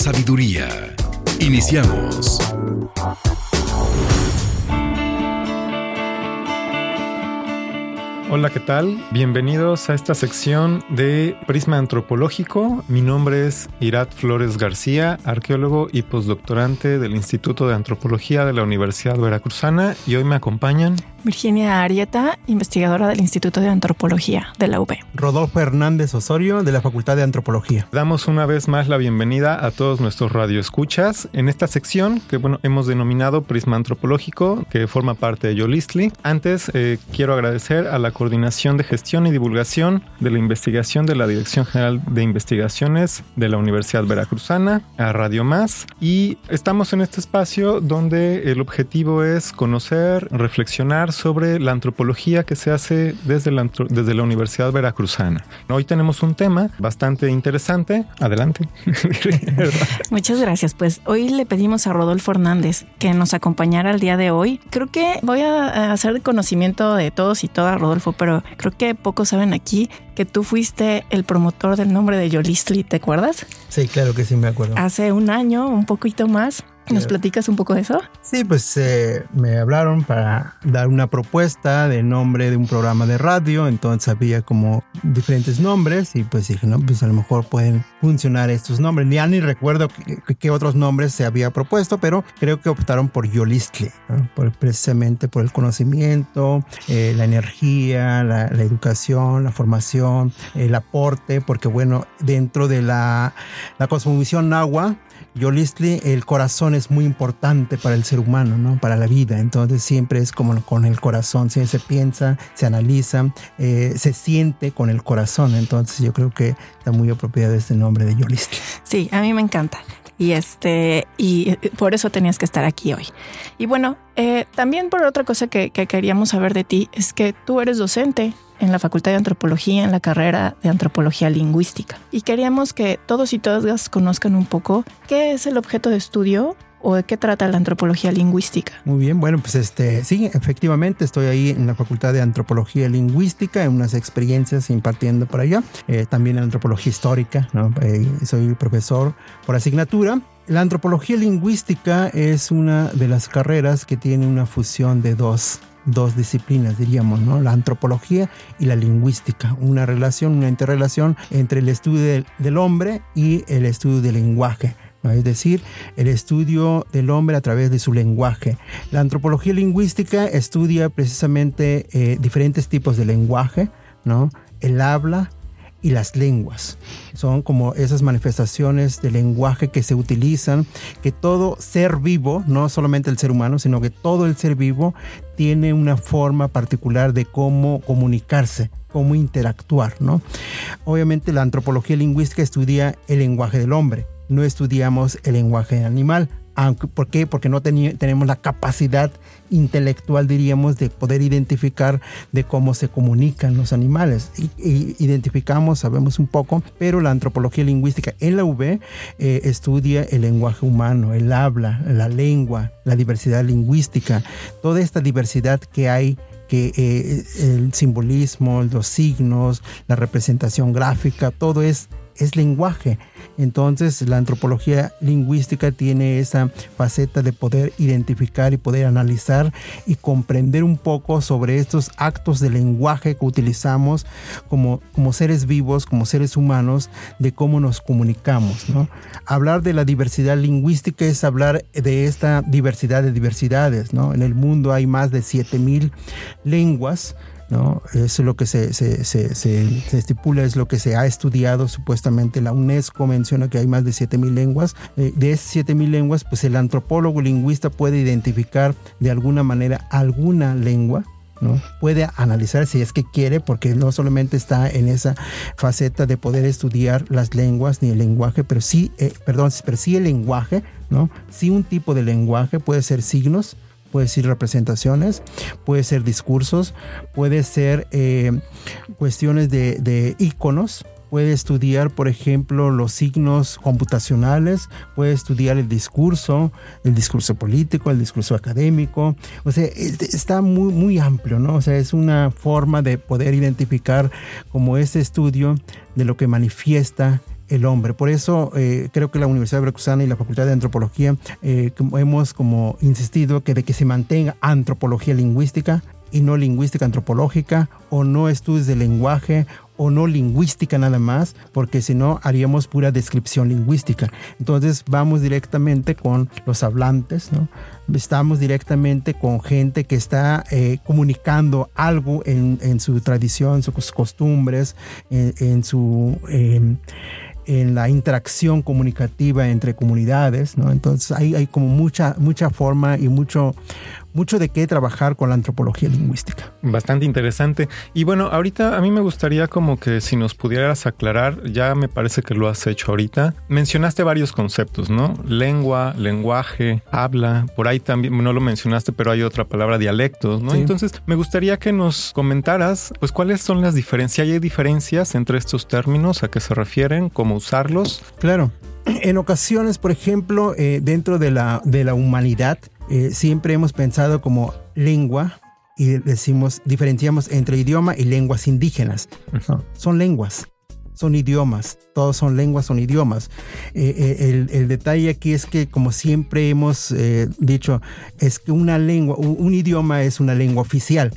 sabiduría. Iniciamos. Hola, ¿qué tal? Bienvenidos a esta sección de Prisma Antropológico. Mi nombre es Irat Flores García, arqueólogo y postdoctorante del Instituto de Antropología de la Universidad Veracruzana y hoy me acompañan Virginia Arieta, investigadora del Instituto de Antropología de la UB. Rodolfo Hernández Osorio, de la Facultad de Antropología. Damos una vez más la bienvenida a todos nuestros radioescuchas en esta sección que bueno, hemos denominado Prisma Antropológico, que forma parte de Yolistli. Antes, eh, quiero agradecer a la Coordinación de Gestión y Divulgación de la Investigación de la Dirección General de Investigaciones de la Universidad Veracruzana, a Radio Más. Y estamos en este espacio donde el objetivo es conocer, reflexionar, sobre la antropología que se hace desde la, desde la Universidad Veracruzana. Hoy tenemos un tema bastante interesante. Adelante. Muchas gracias. Pues hoy le pedimos a Rodolfo Hernández que nos acompañara el día de hoy. Creo que voy a hacer conocimiento de todos y todas, Rodolfo, pero creo que pocos saben aquí que tú fuiste el promotor del nombre de Yolistli, ¿te acuerdas? Sí, claro que sí, me acuerdo. Hace un año, un poquito más, ¿Nos platicas un poco de eso? Sí, pues eh, me hablaron para dar una propuesta de nombre de un programa de radio, entonces había como diferentes nombres y pues dije, no, pues a lo mejor pueden funcionar estos nombres. Ya ni recuerdo qué otros nombres se había propuesto, pero creo que optaron por Yolistli, por, precisamente por el conocimiento, eh, la energía, la, educación, la formación, el aporte, porque bueno, dentro de la, la cosmovisión náhuatl, Yolistli, el corazón es muy importante para el ser humano, ¿no? Para la vida. Entonces siempre es como con el corazón, siempre se piensa, se analiza, eh, se siente con el corazón. Entonces yo creo que está muy apropiado este nombre de Yolistli. Sí, a mí me encanta. Y este, y eh, por eso tenías que estar aquí hoy. Y bueno, eh, también por otra cosa que, que queríamos saber de ti es que tú eres docente en la Facultad de Antropología, en la carrera de Antropología Lingüística. Y queríamos que todos y todas conozcan un poco qué es el objeto de estudio o de qué trata la antropología lingüística. Muy bien, bueno, pues este, sí, efectivamente estoy ahí en la Facultad de Antropología Lingüística, en unas experiencias impartiendo por allá, eh, también en antropología histórica, ¿no? Eh, soy profesor por asignatura. La antropología lingüística es una de las carreras que tiene una fusión de dos dos disciplinas, diríamos, ¿no? La antropología y la lingüística, una relación, una interrelación entre el estudio del, hombre y el estudio del lenguaje. Es decir, el estudio del hombre a través de su lenguaje. La antropología lingüística estudia precisamente eh, diferentes tipos de lenguaje, ¿no? el habla, y las lenguas. Son como esas manifestaciones de lenguaje que se utilizan, que todo ser vivo, no solamente el ser humano, sino que todo el ser vivo tiene una forma particular de cómo comunicarse, cómo interactuar, ¿no? Obviamente la antropología lingüística estudia el lenguaje del hombre, no estudiamos el lenguaje animal, ¿Por qué? Porque no tenemos la capacidad intelectual, diríamos, de poder identificar de cómo se comunican los animales. Y, identificamos, sabemos un poco, pero la antropología lingüística en la UB eh, estudia el lenguaje humano, el habla, la lengua, la diversidad lingüística, toda esta diversidad que hay que eh, el simbolismo, los signos, la representación gráfica, todo es es lenguaje. Entonces la antropología lingüística tiene esa faceta de poder identificar y poder analizar y comprender un poco sobre estos actos de lenguaje que utilizamos como, como seres vivos, como seres humanos, de cómo nos comunicamos. ¿no? Hablar de la diversidad lingüística es hablar de esta diversidad de diversidades. ¿no? En el mundo hay más de 7000 lenguas ¿no? Es lo que se, se, se, se, estipula, es lo que se ha estudiado supuestamente. La UNESCO menciona que hay más de 7.000 lenguas. Eh, de esas 7.000 lenguas, pues el antropólogo lingüista puede identificar de alguna manera alguna lengua ¿no? Puede analizar si es que quiere, porque no solamente está en esa faceta de poder estudiar las lenguas ni el lenguaje, pero sí, eh, perdón, pero sí el lenguaje, ¿no? Sí un tipo de lenguaje, puede ser signos, puede ser representaciones, puede ser discursos, puede ser eh, cuestiones de, de iconos, puede estudiar, por ejemplo, los signos computacionales, puede estudiar el discurso, el discurso político, el discurso académico. O sea, está muy, muy amplio, ¿no? O sea, es una forma de poder identificar como ese estudio de lo que manifiesta el hombre. Por eso eh, creo que la Universidad de Veracruzana y la Facultad de Antropología eh, hemos como insistido que que se mantenga antropología lingüística y no lingüística antropológica o no estudios de lenguaje o no lingüística nada más, porque si no haríamos pura descripción lingüística. Entonces vamos directamente con los hablantes, ¿no? Estamos directamente con gente que está eh, comunicando algo en, en, su tradición, sus costumbres, en, su... Eh, en la interacción comunicativa entre comunidades, ¿no? Entonces hay, como mucha, mucha forma y mucho, mucho de qué trabajar con la antropología lingüística. Bastante interesante. Y bueno, ahorita a mí me gustaría como que si nos pudieras aclarar, ya me parece que lo has hecho ahorita. Mencionaste varios conceptos, ¿no? Lengua, lenguaje, habla, por ahí también, no lo mencionaste, pero hay otra palabra, dialectos, ¿no? Sí. Entonces, me gustaría que nos comentaras, pues, cuáles son las diferencias. ¿Hay diferencias entre estos términos? ¿A qué se refieren? ¿Cómo usarlos? Claro. En ocasiones, por ejemplo, eh, dentro de la, de la humanidad, eh, siempre hemos pensado como lengua y decimos, diferenciamos entre idioma y lenguas indígenas. Son lenguas, son idiomas, todos son lenguas, son idiomas. Eh, eh, el, el, detalle aquí es que, como siempre hemos dicho, es que una lengua, un, un idioma es una lengua oficial.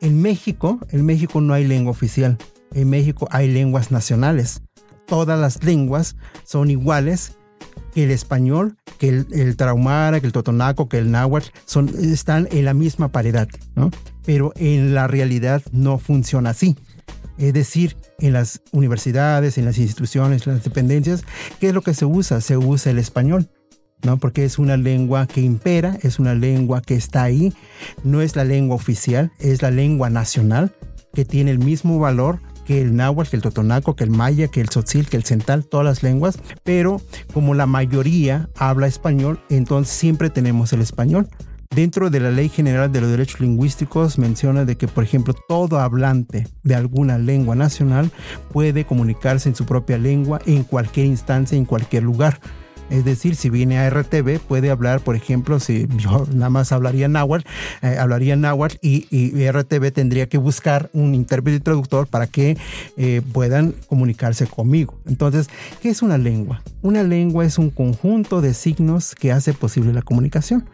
En México, en México no hay lengua oficial. En México hay lenguas nacionales. Todas las lenguas son iguales que el español, que el, el traumara, que el totonaco, que el náhuatl, son, están en la misma paridad, ¿no? Pero en la realidad no funciona así. Es decir, en las universidades, en las instituciones, en las dependencias, ¿qué es lo que se usa? Se usa el español. ¿no? Porque es una lengua que impera, es una lengua que está ahí, no es la lengua oficial, es la lengua nacional que tiene el mismo valor que el náhuatl, que el totonaco, que el maya, que el tzotzil, que el central, todas las lenguas, pero como la mayoría habla español, entonces siempre tenemos el español. Dentro de la Ley General de los Derechos Lingüísticos menciona de que, por ejemplo, todo hablante de alguna lengua nacional puede comunicarse en su propia lengua en cualquier instancia, en cualquier lugar. Es decir, si viene a RTV, puede hablar, por ejemplo, si yo nada más hablaría náhuatl, eh, hablaría náhuatl y, y, RTV tendría que buscar un intérprete y traductor para que eh, puedan comunicarse conmigo. Entonces, ¿qué es una lengua? Una lengua es un conjunto de signos que hace posible la comunicación.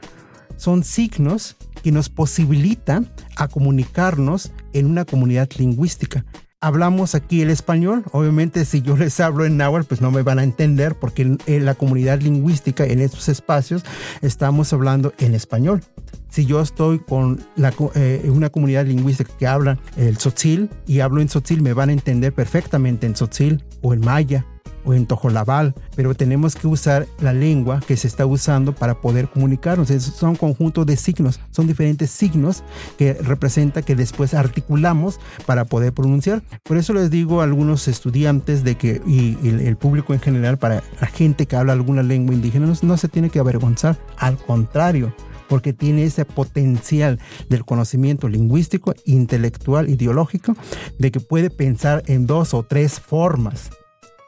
Son signos que nos posibilitan a comunicarnos en una comunidad lingüística hablamos aquí el español. Obviamente, si yo les hablo en náhuatl, pues no me van a entender porque en, la comunidad lingüística, en estos espacios, estamos hablando en español. Si yo estoy con la, eh, una comunidad lingüística que habla el tzotzil y hablo en tzotzil, me van a entender perfectamente en tzotzil o en maya o en tojolabal, pero tenemos que usar la lengua que se está usando para poder comunicarnos. Son un conjunto de signos, son diferentes signos que representa que después articulamos para poder pronunciar. Por eso les digo a algunos estudiantes de que y, y el público en general, para la gente que habla alguna lengua indígena, no, no se tiene que avergonzar, al contrario porque tiene ese potencial del conocimiento lingüístico, intelectual, ideológico, de que puede pensar en dos o tres formas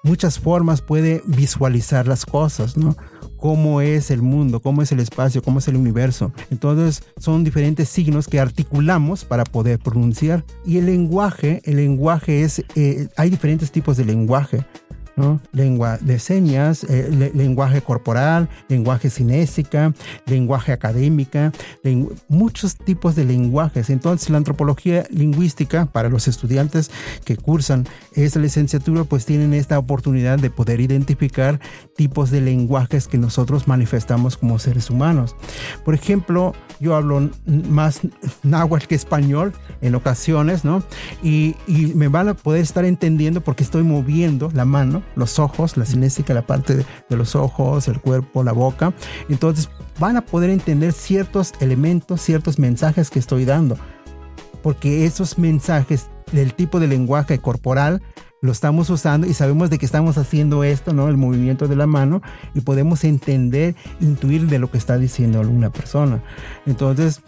muchas formas puede visualizar las cosas, ¿no? Cómo es el mundo, cómo es el espacio, cómo es el universo. Entonces son diferentes signos que articulamos para poder pronunciar. Y el lenguaje, el lenguaje es, eh, hay diferentes tipos de lenguaje. Lengua de señas, eh, le, lenguaje corporal, lenguaje cinésica, lenguaje académica, muchos tipos de lenguajes. Entonces, la antropología lingüística para los estudiantes que cursan esa licenciatura, pues tienen esta oportunidad de poder identificar tipos de lenguajes que nosotros manifestamos como seres humanos. Por ejemplo, yo hablo más náhuatl que español en ocasiones, ¿no? Y, y me van a poder estar entendiendo porque estoy moviendo la mano los ojos, la cinética, la parte de, de, los ojos, el cuerpo, la boca. Entonces van a poder entender ciertos elementos, ciertos mensajes que estoy dando. porque esos mensajes del tipo de lenguaje corporal lo estamos usando y sabemos de que estamos haciendo esto, ¿no? El movimiento de la mano y podemos entender, intuir de lo que está diciendo alguna persona. Entonces,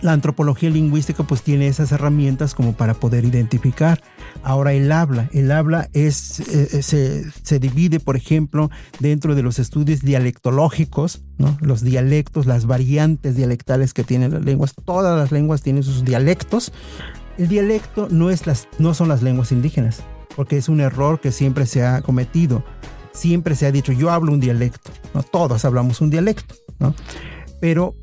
la antropología lingüística pues tiene esas herramientas como para poder identificar. Ahora el habla, el habla es, eh, eh, se, se, divide por ejemplo dentro de los estudios dialectológicos, ¿no? los dialectos, las variantes dialectales que tienen las lenguas, todas las lenguas tienen sus dialectos. El dialecto no, es las, no son las lenguas indígenas, porque es un error que siempre se ha cometido. Siempre se ha dicho, yo hablo un dialecto, ¿no? todos hablamos un dialecto. ¿no? Pero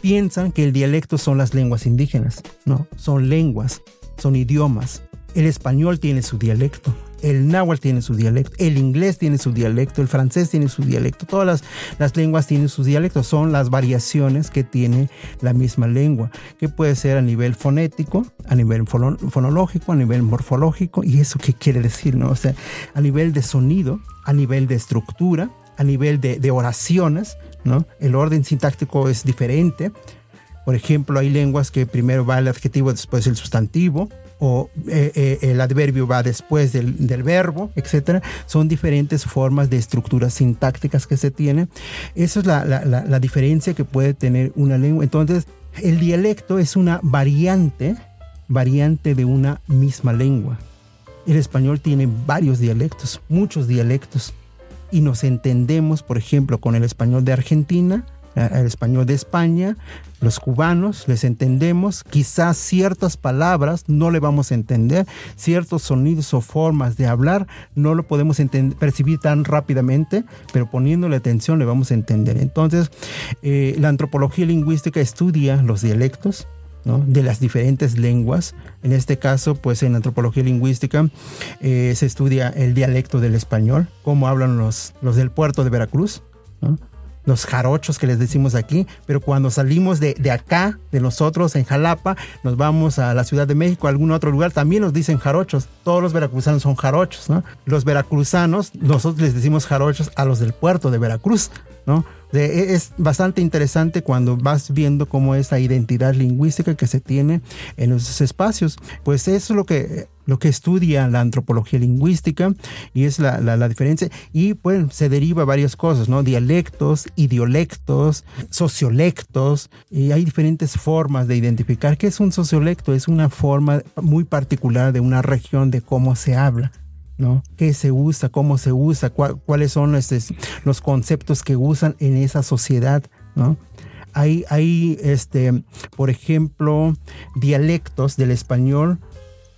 piensan que el dialecto son las lenguas indígenas. No, son lenguas, son idiomas. El español tiene su dialecto, el náhuatl tiene su dialecto, el inglés tiene su dialecto, el francés tiene su dialecto, todas las, lenguas tienen sus dialectos, son las variaciones que tiene la misma lengua, que puede ser a nivel fonético, a nivel fonológico, a nivel morfológico, y eso qué quiere decir, ¿no? O sea, a nivel de sonido, a nivel de estructura, a nivel de oraciones, el orden sintáctico es diferente. Por ejemplo, hay lenguas que primero va el adjetivo, después el sustantivo, o eh, eh, el adverbio va después del, verbo, etc. Son diferentes formas de estructuras sintácticas que se tienen. Esa es la, diferencia que puede tener una lengua. Entonces, el dialecto es una variante, variante de una misma lengua. El español tiene varios dialectos, muchos dialectos y nos entendemos, por ejemplo, con el español de Argentina, el español de España, los cubanos les entendemos, quizás ciertas palabras no le vamos a entender, ciertos sonidos o formas de hablar no lo podemos percibir tan rápidamente, pero poniéndole atención le vamos a entender. Entonces, eh, la antropología lingüística estudia los dialectos, de las diferentes lenguas. En este caso, pues en antropología lingüística eh, se estudia el dialecto del español, cómo hablan los, los del puerto de Veracruz, los jarochos que les decimos aquí, pero cuando salimos de, de, acá, de nosotros en Jalapa, nos vamos a la Ciudad de México, a algún otro lugar, también nos dicen jarochos. Todos los veracruzanos son jarochos, ¿no? Los veracruzanos, nosotros les decimos jarochos a los del puerto de Veracruz, ¿no? E, es bastante interesante cuando vas viendo cómo esa identidad lingüística que se tiene en esos espacios. Pues eso es lo que, lo que estudia la antropología lingüística y es la, la, diferencia. Y pues se deriva varias cosas, ¿no? Dialectos, idiolectos, sociolectos. Y hay diferentes formas de identificar qué es un sociolecto. Es una forma muy particular de una región de cómo se habla. ¿no? ¿Qué se usa? ¿Cómo se usa? ¿Cuáles son este, los conceptos que usan en esa sociedad? ¿no? Hay, hay este, por ejemplo, dialectos del español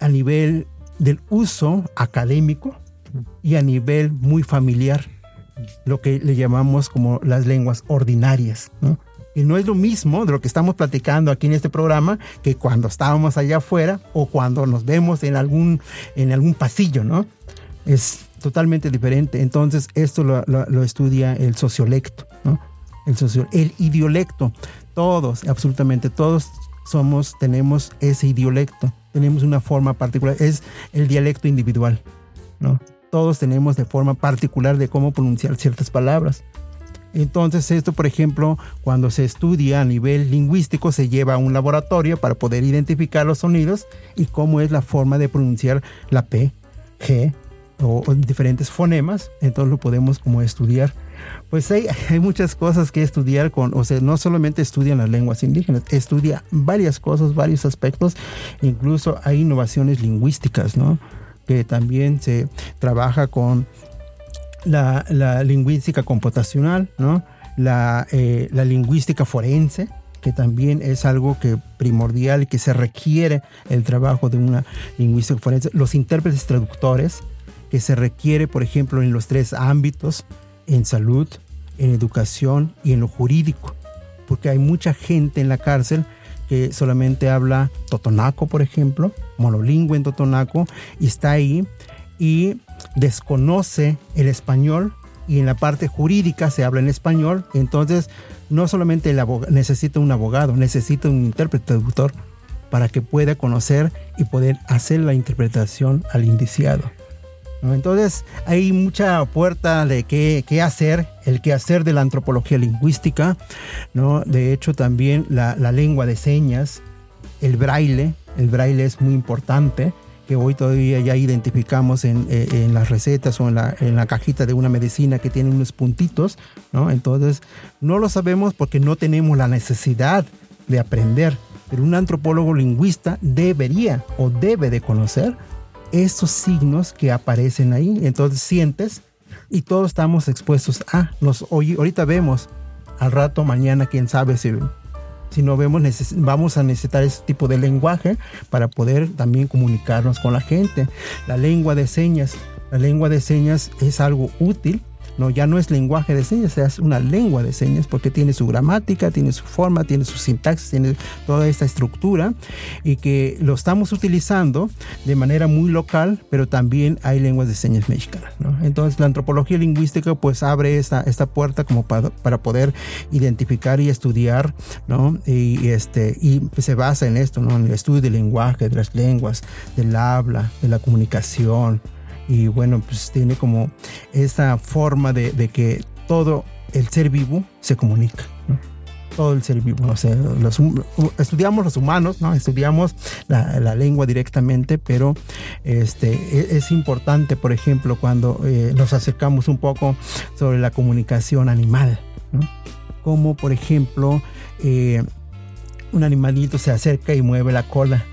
a nivel del uso académico y a nivel muy familiar, lo que le llamamos como las lenguas ordinarias, ¿no? Y no es lo mismo de lo que estamos platicando aquí en este programa que cuando estábamos allá afuera o cuando nos vemos en algún, en algún pasillo, ¿no? Es totalmente diferente. Entonces, esto lo, estudia el sociolecto, ¿no? El, socio, el idiolecto. Todos, absolutamente todos somos, tenemos ese idiolecto. Tenemos una forma particular. Es el dialecto individual, ¿no? Todos tenemos de forma particular de cómo pronunciar ciertas palabras. Entonces esto, por ejemplo, cuando se estudia a nivel lingüístico, se lleva a un laboratorio para poder identificar los sonidos y cómo es la forma de pronunciar la P, G o, diferentes fonemas. Entonces lo podemos como estudiar. Pues hay, hay, muchas cosas que estudiar con, o sea, no solamente estudian las lenguas indígenas, estudia varias cosas, varios aspectos, incluso hay innovaciones lingüísticas, ¿no? Que también se trabaja con la, lingüística computacional, ¿no? La, eh, la, lingüística forense, que también es algo que primordial que se requiere el trabajo de una lingüística forense, los intérpretes traductores, que se requiere, por ejemplo, en los tres ámbitos, en salud, en educación y en lo jurídico, porque hay mucha gente en la cárcel que solamente habla totonaco, por ejemplo, monolingüe en totonaco, y está ahí y desconoce el español y en la parte jurídica se habla en español, entonces no solamente necesita un abogado, necesita un intérprete traductor para que pueda conocer y poder hacer la interpretación al indiciado. Entonces hay mucha puerta de qué, qué, hacer, el qué hacer de la antropología lingüística, ¿no? de hecho también la, la lengua de señas, el braille, El braille es muy importante que hoy todavía ya identificamos en, eh, en las recetas o en la, en la, cajita de una medicina que tiene unos puntitos, ¿no? Entonces, no lo sabemos porque no tenemos la necesidad de aprender, pero un antropólogo lingüista debería o debe de conocer esos signos que aparecen ahí. Entonces, sientes y todos estamos expuestos a, nos, hoy, ahorita vemos, al rato, mañana, quién sabe si si no vemos, vamos a necesitar ese tipo de lenguaje para poder también comunicarnos con la gente. La lengua de señas, la lengua de señas es algo útil no, ya no es lenguaje de señas, es una lengua de señas porque tiene su gramática, tiene su forma, tiene su sintaxis, tiene toda esta estructura y que lo estamos utilizando de manera muy local, pero también hay lenguas de señas mexicanas. Entonces la antropología lingüística pues abre esta, esta puerta como para, para poder identificar y estudiar, ¿no? Y, este, y se basa en esto, ¿no? En el estudio del lenguaje, de las lenguas, del habla, de la comunicación, y bueno, pues tiene como esa forma de, que todo el ser vivo se comunica. todo el ser vivo. O sea, estudiamos los humanos, ¿no? Estudiamos la, la lengua directamente, pero este, es, es importante, por ejemplo, cuando eh, nos acercamos un poco sobre la comunicación animal. Como, por ejemplo, eh, un animalito se acerca y mueve la cola.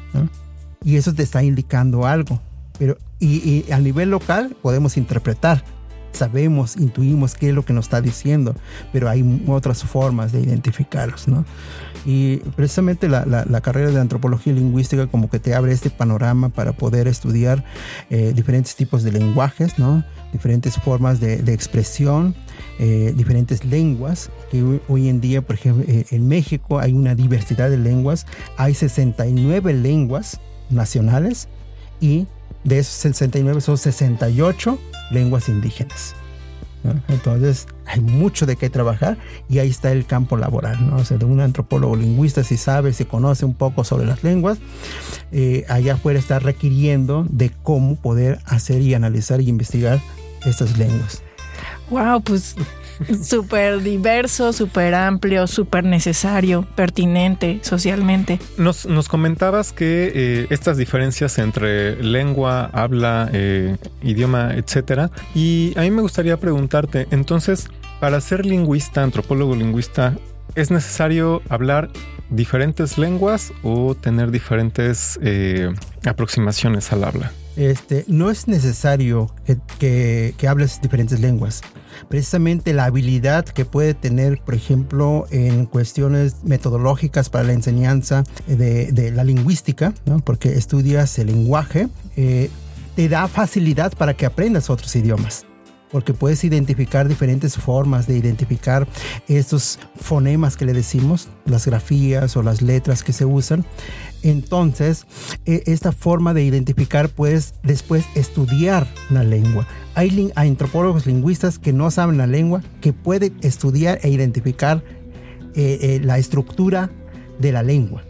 Y eso te está indicando algo. Pero, y, y, a nivel local podemos interpretar, sabemos, intuimos qué es lo que nos está diciendo, pero hay otras formas de identificarlos, ¿no? Y precisamente la, la, la carrera de antropología lingüística como que te abre este panorama para poder estudiar eh, diferentes tipos de lenguajes, ¿no? Diferentes formas de, de expresión, eh, diferentes lenguas, que hoy, hoy, en día, por ejemplo, eh, en México hay una diversidad de lenguas, hay 69 lenguas nacionales y de esos 69 son 68 lenguas indígenas. Entonces hay mucho de qué trabajar y ahí está el campo laboral. ¿no? O sea, de un antropólogo lingüista, si sabe, si conoce un poco sobre las lenguas, eh, allá afuera está requiriendo de cómo poder hacer y analizar y investigar estas lenguas. Wow, pues súper diverso, súper amplio, súper necesario, pertinente socialmente. Nos, nos comentabas que eh, estas diferencias entre lengua, habla, eh, idioma, etcétera. Y a mí me gustaría preguntarte, entonces, para ser lingüista, antropólogo lingüista, ¿es necesario hablar diferentes lenguas o tener diferentes eh, aproximaciones al habla? Este, no es necesario que, hables diferentes lenguas. Precisamente la habilidad que puede tener, por ejemplo, en cuestiones metodológicas para la enseñanza de, la lingüística, porque estudias el lenguaje, eh, te da facilidad para que aprendas otros idiomas porque puedes identificar diferentes formas de identificar estos fonemas que le decimos, las grafías o las letras que se usan. Entonces, esta forma de identificar puedes después estudiar la lengua. Hay, antropólogos lingüistas que no saben la lengua, que pueden estudiar e identificar eh, eh, la estructura de la lengua.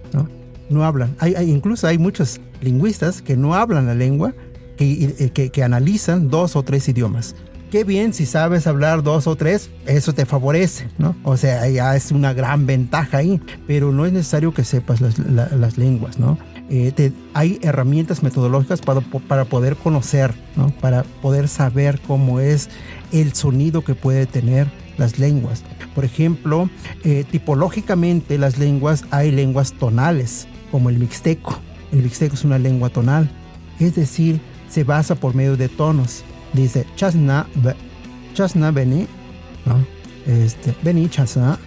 No, hablan. Incluso hay muchos lingüistas que no hablan la lengua, que, que, que analizan dos o tres idiomas qué bien si sabes hablar dos o tres, eso te favorece, ¿no? O sea, ya es una gran ventaja ahí, pero no es necesario que sepas las, la, las lenguas, ¿no? Eh, hay herramientas metodológicas para, para poder conocer, ¿no? Para poder saber cómo es el sonido que puede tener las lenguas. Por ejemplo, eh, tipológicamente las lenguas hay lenguas tonales, como el mixteco. El mixteco es una lengua tonal, es decir, se basa por medio de tonos dice chasna, chasna beni, ¿no? este, beni chasna.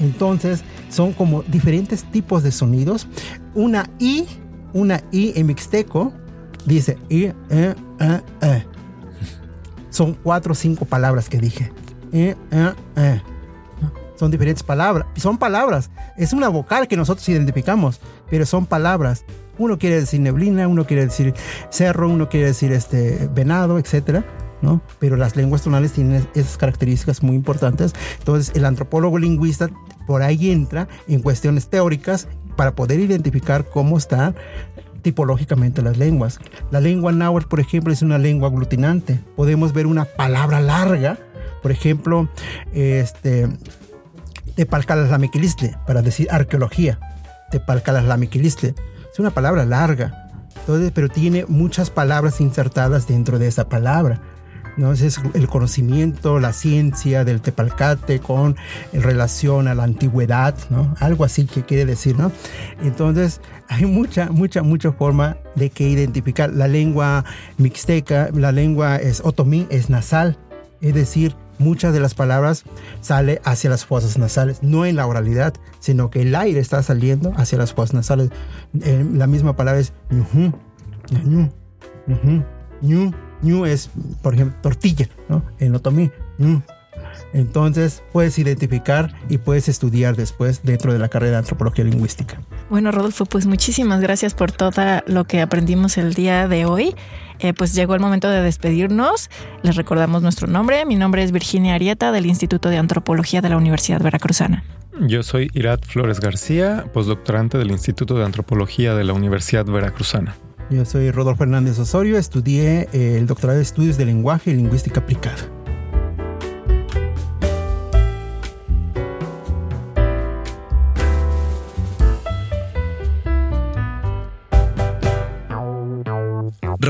Entonces son como diferentes tipos de sonidos. Una I, una I en mixteco dice I, e, e, e. Son cuatro o cinco palabras que dije. E, e. Son diferentes palabras. Son palabras. Es una vocal que nosotros identificamos, pero son palabras. Uno quiere decir neblina, uno quiere decir cerro, uno quiere decir este venado, etcétera. ¿no? Pero las lenguas tonales tienen esas características muy importantes. Entonces, el antropólogo lingüista por ahí entra en cuestiones teóricas para poder identificar cómo están tipológicamente las lenguas. La lengua náhuatl, por ejemplo, es una lengua aglutinante. Podemos ver una palabra larga, por ejemplo, este, Tepalcalas para decir arqueología. Tepalcalas es Es una palabra larga, entonces, pero tiene muchas palabras insertadas dentro de esa palabra. ¿no? Es el conocimiento, la ciencia del tepalcate con relación a la antigüedad, ¿no? Algo así que quiere decir, ¿no? Entonces, hay mucha, mucha, mucha forma de que identificar. La lengua mixteca, la lengua es otomí, es nasal, es decir, muchas de las palabras sale hacia las fosas nasales, no en la oralidad, sino que el aire está saliendo hacia las fosas nasales. Eh, la misma palabra es ñu, ñu, ñu es, por ejemplo, tortilla, ¿no? En otomí, ñu. Entonces puedes identificar y puedes estudiar después dentro de la carrera de antropología lingüística. Bueno, Rodolfo, pues muchísimas gracias por todo lo que aprendimos el día de hoy. Eh, pues llegó el momento de despedirnos. Les recordamos nuestro nombre. Mi nombre es Virginia Arieta del Instituto de Antropología de la Universidad Veracruzana. Yo soy Irat Flores García, postdoctorante del Instituto de Antropología de la Universidad Veracruzana. Yo soy Rodolfo Hernández Osorio, estudié eh, el doctorado de estudios de lenguaje y lingüística aplicada.